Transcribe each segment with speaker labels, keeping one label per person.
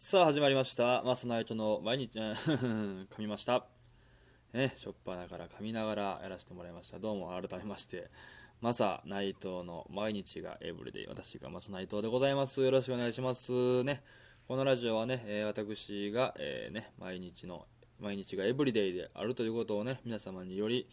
Speaker 1: さあ始まりました。マスナイトの毎日、噛みました。ね、しょっぱなから噛みながらやらせてもらいました。どうも改めまして、マサ内藤の毎日がエブリデイ、私がマス内藤でございます。よろしくお願いします。ね、このラジオはね、えー私が、えーね、毎日の、毎日がエブリデイであるということをね、皆様により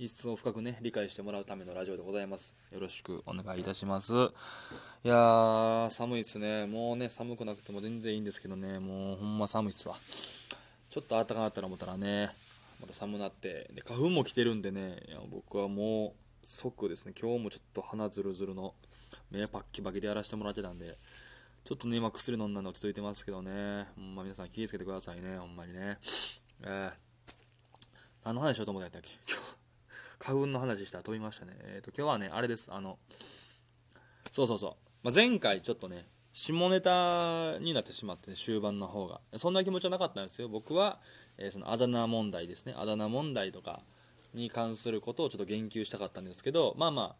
Speaker 1: 一層深くね、理解してもらうためのラジオでございます。よろしくお願いいたします。いやー、寒いですね。もうね、寒くなくても全然いいんですけどね、もうほんま寒いっすわ。ちょっと暖かかったら思ったらね、また寒なって、で、花粉も来てるんでね、いや僕はもう即ですね、今日もちょっと鼻ずるずるの目パッキパキでやらせてもらってたんで、ちょっとね、今薬飲んだの落ち着いてますけどね、ほんま皆さん気をつけてくださいね、ほんまにね。えー、何の話しようと思ったんやったっけ、花粉の話したら飛びましたね。えっ、と、今日はね、あれです、あの、そうそうそう。まあ、前回ちょっとね、下ネタになってしまって、ね、終盤の方が。そんな気持ちはなかったんですよ。僕は、えーそのあだ名問題ですね。あだ名問題とかに関することをちょっと言及したかったんですけど、まあまあ、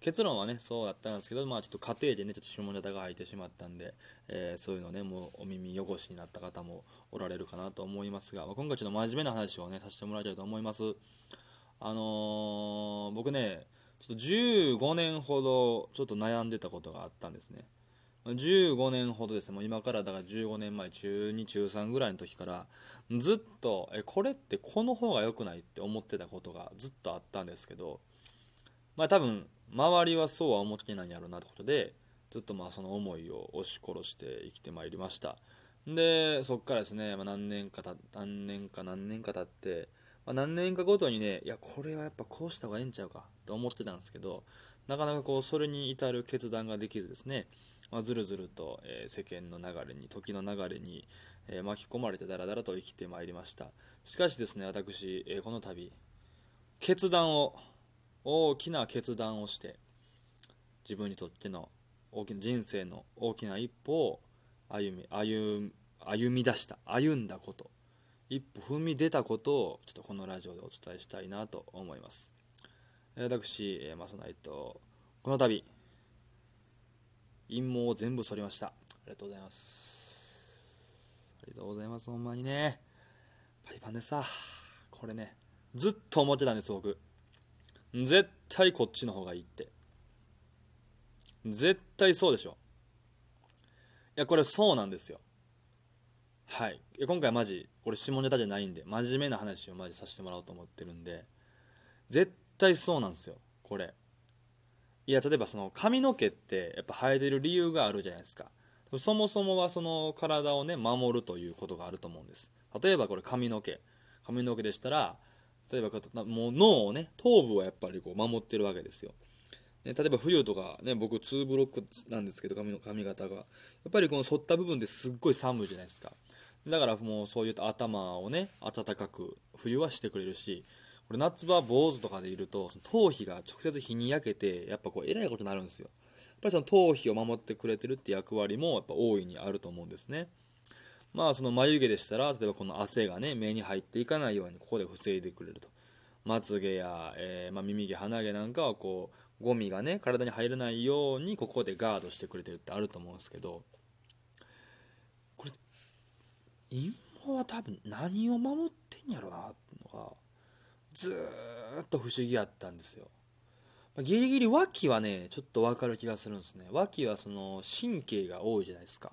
Speaker 1: 結論はね、そうだったんですけど、まあちょっと家庭でね、ちょっと下ネタが入ってしまったんで、えーそういうのね、もうお耳汚しになった方もおられるかなと思いますが、まあ今回ちょっと真面目な話をね、させてもらいたいと思います。あのー僕ね、ちょっと15年ほどちょっと悩んでたことがあったんですね。15年ほどですね、もう今からだから15年前、中2、中3ぐらいの時から、ずっと、え、これってこの方が良くないって思ってたことがずっとあったんですけど、まあ多分、周りはそうは思ってないんやろうなってことで、ずっとまあその思いを押し殺して生きてまいりました。で、そっからですね、まあ、何年かた、何年か何年か経って、まあ、何年かごとにね、いや、これはやっぱこうした方がええんちゃうかと思ってたんですけど、なかなかこう、それに至る決断ができずですね、まあ、ずるずると、え世間の流れに、時の流れに、え巻き込まれてだらだらと生きてまいりました。しかしですね、私、えこの度、決断を、大きな決断をして、自分にとっての大きな人生の大きな一歩を歩み、歩歩み出した、歩んだこと、一歩踏み出たことを、ちょっとこのラジオでお伝えしたいなと思います。私、マサナイト、この度、陰謀を全部剃りました。ありがとうございます。ありがとうございます、ほんまにね。パイパンでさ、これね、ずっと思ってたんです、僕。絶対こっちの方がいいって。絶対そうでしょ。いや、これそうなんですよ。はい。い今回マジ、これ下ネタじゃないんで、真面目な話をマジさせてもらおうと思ってるんで、絶対そうなんですよ、これ。いや、例えばその髪の毛ってやっぱ生えてる理由があるじゃないですか。そもそもはその体をね、守るということがあると思うんです。例えばこれ髪の毛。髪の毛でしたら、例えばもう脳をね、頭部はやっぱりこう守ってるわけですよ。ね、例えば冬とかね、僕2ブロックなんですけど、髪の髪型が。やっぱりこの反った部分ですっごい寒いじゃないですか。だからもうそういった頭をね、暖かく冬はしてくれるし、これ夏場坊主とかでいると、頭皮が直接日に焼けて、やっぱこうえらいことになるんですよ。やっぱりその頭皮を守ってくれてるって役割もやっぱ大いにあると思うんですね。まあその眉毛でしたら、例えばこの汗がね、目に入っていかないようにここで防いでくれると。まつげや、えーまあ、耳毛、鼻毛なんかはこう、ゴミがね、体に入らないようにここでガードしてくれてるってあると思うんですけど、陰謀は多分何を守ってんやろな、っていうのが、ずーっと不思議やったんですよ。ギリギリ脇はね、ちょっとわかる気がするんですね。脇はその神経が多いじゃないですか。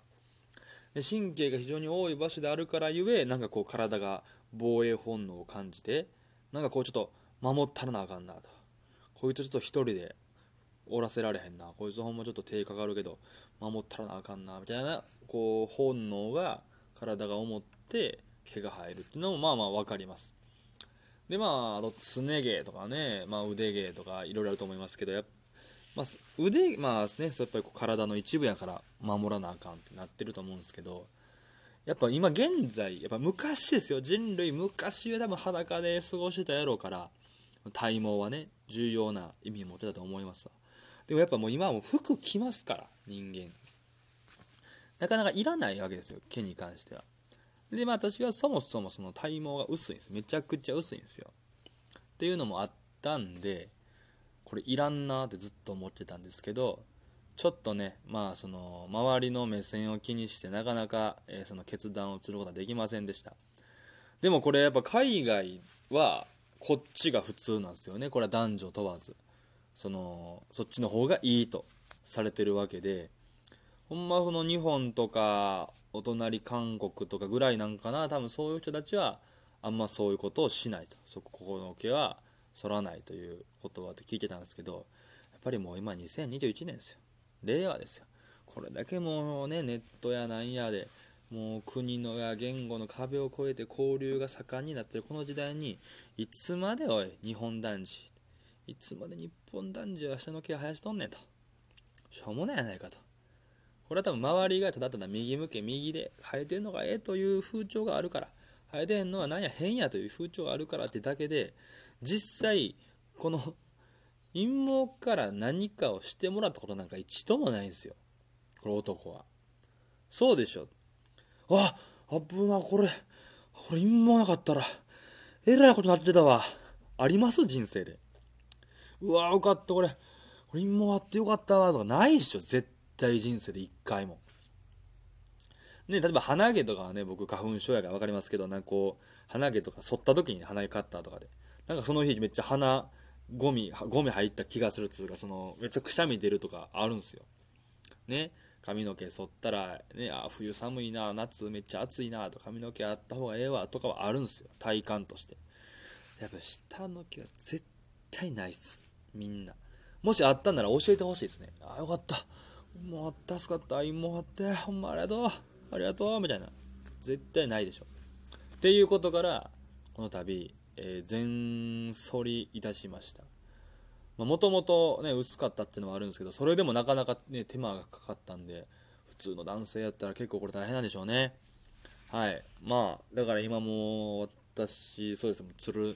Speaker 1: 神経が非常に多い場所であるからゆえ、なんかこう体が防衛本能を感じて、なんかこうちょっと守ったらなあかんなと。こいつちょっと一人でおらせられへんな。こいつほんまちょっと手かかるけど、守ったらなあかんな。みたいな、こう本能が体が思って毛が生えるっていうのもまあまあわかります。でまあ、あと、すね毛とかね、まあ腕毛とかいろいろあると思いますけど、やっまあ、腕、まあね、そうやっぱりこう体の一部やから守らなあかんってなってると思うんですけど、やっぱ今現在、やっぱ昔ですよ、人類昔は多分裸で過ごしてたやろうから、体毛はね、重要な意味を持ってたと思います。でもやっぱもう今はもう服着ますから、人間。なかなかいらないわけですよ、毛に関しては。で、まあ私はそもそもその体毛が薄いんです。めちゃくちゃ薄いんですよ。っていうのもあったんで、これいらんなってずっと思ってたんですけど、ちょっとねまあその周りの目線を気にしてなかなか、えー、その決断をすることはできませんでしたでもこれやっぱ海外はこっちが普通なんですよねこれは男女問わずそのそっちの方がいいとされてるわけでほんまその日本とかお隣韓国とかぐらいなんかな多分そういう人たちはあんまそういうことをしないと。そこここの毛は反らないという言葉って聞いてたんですけどやっぱりもう今2021年ですよ。令和ですよ。これだけもうねネットやなんやでもう国のや言語の壁を越えて交流が盛んになってる。この時代にいつまでおい日本男児いつまで日本男児は下の毛生やしとんねんと。しょうもないやないかと。これは多分周りがただただ右向け右で生えてんのがええという風潮があるから生えてんのは何や変やという風潮があるからってだけで実際この陰謀から何かをしてもらったことなんか一度もないんですよ。これ男は。そうでしょ。あ危なこれ。これ陰謀なかったらえらいことなってたわ。あります？人生で。うわよかったこれ。これ陰謀あってよかったわ。とかないっしょ絶対。対人生で一回も。ね例えば鼻毛とかはね僕花粉症やから分かりますけどなんかこう鼻毛とか剃った時に鼻毛カッターとかで。なんかその日めっちゃ鼻ゴミゴミ入った気がするっつうかそのめっちゃくしゃみ出るとかあるんすよ。ね髪の毛剃ったら、ね、あ冬寒いな夏めっちゃ暑いなと髪の毛あった方がええわとかはあるんすよ。体感として。やっぱ下の毛は絶対ないっす。みんな。もしあったんなら教えてほしいですね。あよかった。もう助かった。もうあってほんまありがとう。ありがとう。みたいな。絶対ないでしょ。っていうことからこの度えー、全剃りいたしました。もともとね薄かったっていうのはあるんですけどそれでもなかなかね手間がかかったんで普通の男性やったら結構これ大変なんでしょうね。はい。まあだから今も私そうです。つる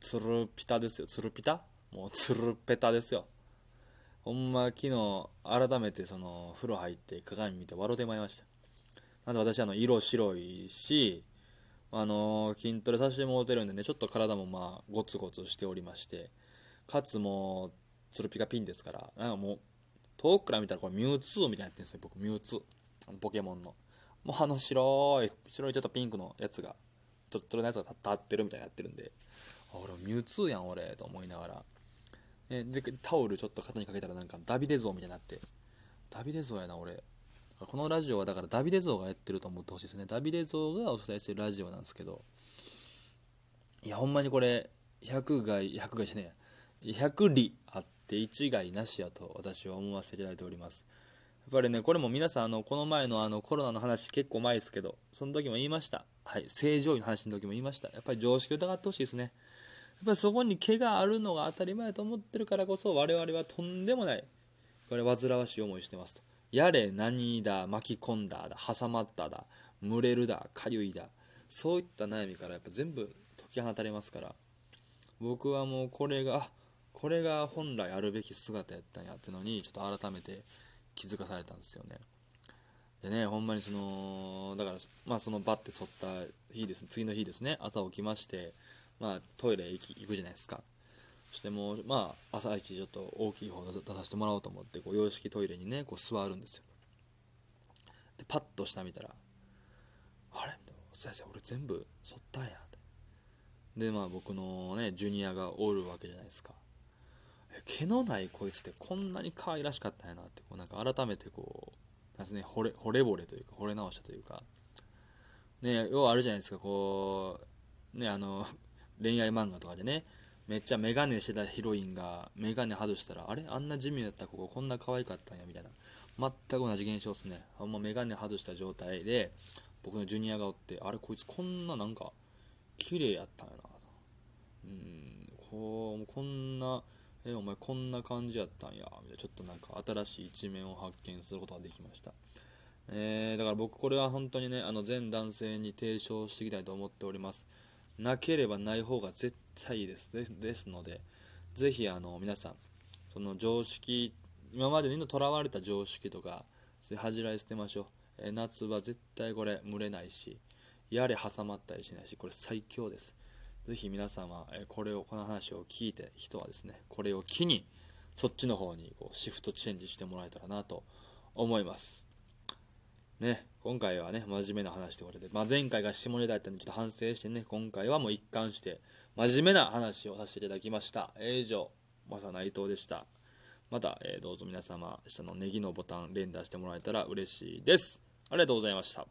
Speaker 1: つるピタですよ。つるピタ？もうつるペタですよ。ほんま昨日改めてその風呂入って鏡見て笑うてまいりましたまず私あの色白いしあのー、筋トレさせてもらってるんでね、ちょっと体もまあ、ゴツゴツしておりまして、かつもう、ツルピカピンですから、なんかもう、遠くから見たらこれミュウツーみたいになってるんですよ、僕、ミュウツー。ポケモンの。もうあの白い、白いちょっとピンクのやつが、ちょっとのやつが立ってるみたいになってるんで、あ、俺ミュウツーやん、俺、と思いながら。えで、タオルちょっと肩にかけたらなんかダビデ像みたいになって、ダビデ像やな、俺。このラジオはだからダビデ像がやってると思ってほしいですね。ダビデ像がお伝えしてるラジオなんですけど、いや、ほんまにこれ、100害、100害しね、100里あって1害なしやと私は思わせていただいております。やっぱりね、これも皆さん、あの、この前のあのコロナの話結構前ですけど、その時も言いました。はい、正常位の話の時も言いました。やっぱり常識を疑ってほしいですね。やっぱりそこに毛があるのが当たり前と思ってるからこそ、我々はとんでもない、これ煩わしい思いしてますと。やれ何だ巻き込んだだ挟まっただ蒸れるだかゆいだそういった悩みからやっぱ全部解き放たれますから僕はもうこれがこれが本来あるべき姿やったんやってのにちょっと改めて気づかされたんですよねでねほんまにそのだからまあそのバッて剃った日です次の日ですね朝起きましてまあトイレ行き行くじゃないですか。そしてもうまあ朝一ちょっと大きい方出させてもらおうと思ってこう洋式トイレにねこう座るんですよ。でパッと下見たらあれ？先生俺全部剃ったんや。ってでまあ僕のねジュニアがおるわけじゃないですか。毛のないこいつってこんなに可愛らしかったんやなってこうなんか改めてこうなんすね惚れ惚れ惚れというか惚れ直したというか。ね要はあるじゃないですかこうねあの恋愛漫画とかでねめっちゃメガネしてたヒロインがメガネ外したらあれ？あんな地味だったこここんな可愛かったんやみたいな。全く同じ現象っすね。ほんまメガネ外した状態で僕のジュニアがおってあれこいつこんななんか綺麗やったんやな。うんこうこんなえお前こんな感じやったんやみたいな。ちょっとなんか新しい一面を発見することができました。えー、だから僕これは本当にねあの全男性に提唱していきたいと思っております。なければない方が絶対いいです。ですのでぜひあの皆さんその常識今までにとらわれた常識とかそういう恥じらい捨てましょう、え夏は絶対これ蒸れないしやれ挟まったりしないしこれ最強です。ぜひ皆様、えこれをこの話を聞いて人はですねこれを機にそっちの方にこうシフトチェンジしてもらえたらなと思います。ね今回はね真面目な話ということで、まあ、前回が下ネタだったんでちょっと反省してね今回はもう一貫して真面目な話をさせていただきました。え以上マサ内藤でした。また、えー、どうぞ皆様下のネギのボタン連打してもらえたら嬉しいです。ありがとうございました。